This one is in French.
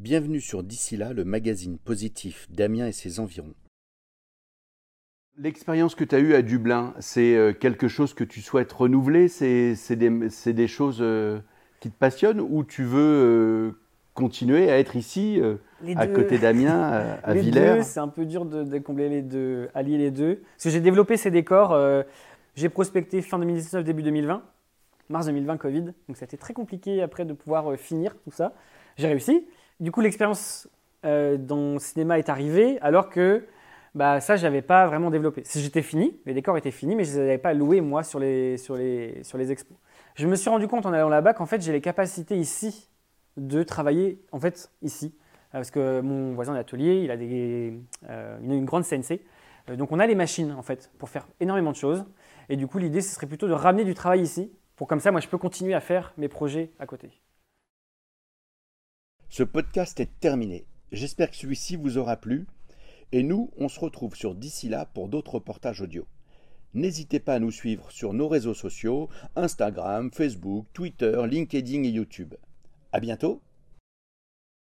Bienvenue sur D'ici là, le magazine positif d'Amiens et ses environs. L'expérience que tu as eue à Dublin, c'est euh, quelque chose que tu souhaites renouveler? C'est des, des, choses euh, qui te passionnent ou tu veux euh, continuer à être ici, à côté d'Amiens, à, Villers? C'est un peu dur de, de, combler les deux, allier les deux. Parce que j'ai développé ces décors, j'ai prospecté fin 2019, début 2020, mars 2020, Covid. Donc ça a été très compliqué après de pouvoir finir tout ça. J'ai réussi. Du coup, l'expérience dans le cinéma est arrivée alors que bah, ça, je n'avais pas vraiment développé. J'étais fini, les décors étaient finis, mais je ne les avais pas loués, moi, sur les, expos. Je me suis rendu compte en allant là-bas qu'en fait, j'ai les capacités ici de travailler, en fait, ici. Euh, parce que mon voisin d'atelier, il a euh, une, grande CNC. Euh, donc, on a les machines, en fait, pour faire énormément de choses. Et du coup, l'idée, ce serait plutôt de ramener du travail ici, pour comme ça, moi, je peux continuer à faire mes projets à côté. Ce podcast est terminé. J'espère que celui-ci vous aura plu. Et nous, on se retrouve sur d'ici là pour d'autres reportages audio. N'hésitez pas à nous suivre sur nos réseaux sociaux, Instagram, Facebook, Twitter, LinkedIn et YouTube. À bientôt